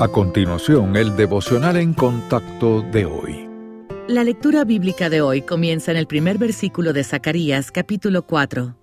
A continuación, el devocional en contacto de hoy. La lectura bíblica de hoy comienza en el primer versículo de Zacarías capítulo 4.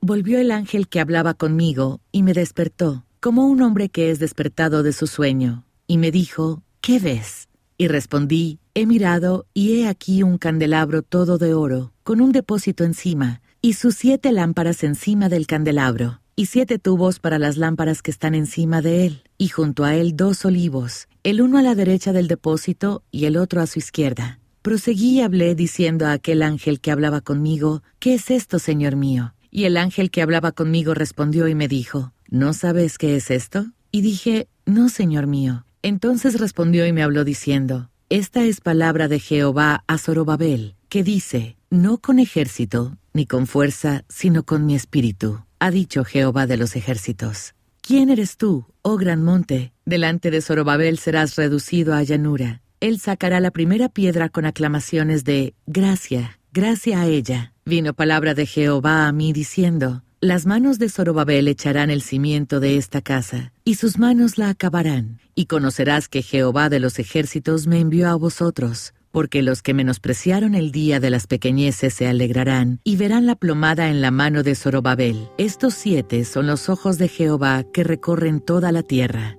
Volvió el ángel que hablaba conmigo y me despertó, como un hombre que es despertado de su sueño, y me dijo, ¿qué ves? Y respondí, he mirado y he aquí un candelabro todo de oro, con un depósito encima, y sus siete lámparas encima del candelabro y siete tubos para las lámparas que están encima de él, y junto a él dos olivos, el uno a la derecha del depósito y el otro a su izquierda. Proseguí y hablé diciendo a aquel ángel que hablaba conmigo, ¿Qué es esto, Señor mío? Y el ángel que hablaba conmigo respondió y me dijo, ¿No sabes qué es esto? Y dije, No, Señor mío. Entonces respondió y me habló diciendo, Esta es palabra de Jehová a Zorobabel, que dice, No con ejército, ni con fuerza, sino con mi espíritu ha dicho Jehová de los ejércitos. ¿Quién eres tú, oh gran monte? Delante de Zorobabel serás reducido a llanura. Él sacará la primera piedra con aclamaciones de gracia, gracia a ella. Vino palabra de Jehová a mí diciendo, las manos de Zorobabel echarán el cimiento de esta casa, y sus manos la acabarán, y conocerás que Jehová de los ejércitos me envió a vosotros, porque los que menospreciaron el día de las pequeñeces se alegrarán y verán la plomada en la mano de Zorobabel. Estos siete son los ojos de Jehová que recorren toda la tierra.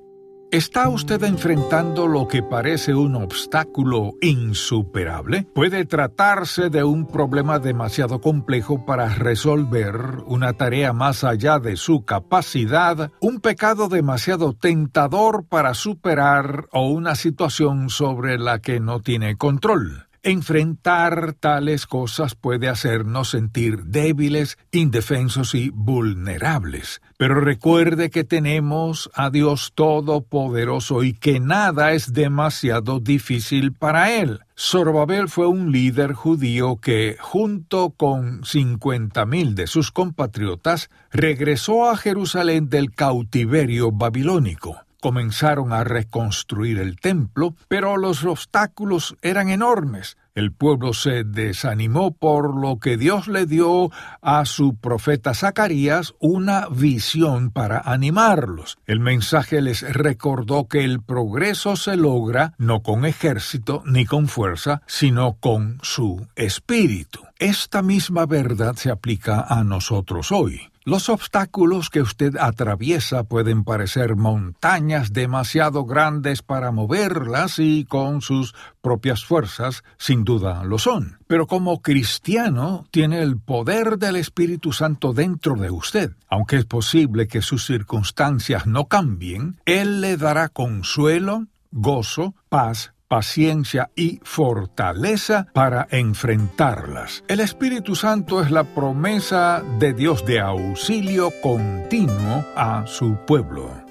¿Está usted enfrentando lo que parece un obstáculo insuperable? Puede tratarse de un problema demasiado complejo para resolver, una tarea más allá de su capacidad, un pecado demasiado tentador para superar o una situación sobre la que no tiene control. Enfrentar tales cosas puede hacernos sentir débiles, indefensos y vulnerables. Pero recuerde que tenemos a Dios Todopoderoso y que nada es demasiado difícil para Él. Zorobabel fue un líder judío que, junto con cincuenta mil de sus compatriotas, regresó a Jerusalén del cautiverio babilónico comenzaron a reconstruir el templo, pero los obstáculos eran enormes. El pueblo se desanimó por lo que Dios le dio a su profeta Zacarías una visión para animarlos. El mensaje les recordó que el progreso se logra no con ejército ni con fuerza, sino con su espíritu. Esta misma verdad se aplica a nosotros hoy. Los obstáculos que usted atraviesa pueden parecer montañas demasiado grandes para moverlas y con sus propias fuerzas sin duda lo son. Pero como cristiano tiene el poder del Espíritu Santo dentro de usted. Aunque es posible que sus circunstancias no cambien, Él le dará consuelo, gozo, paz paciencia y fortaleza para enfrentarlas. El Espíritu Santo es la promesa de Dios de auxilio continuo a su pueblo.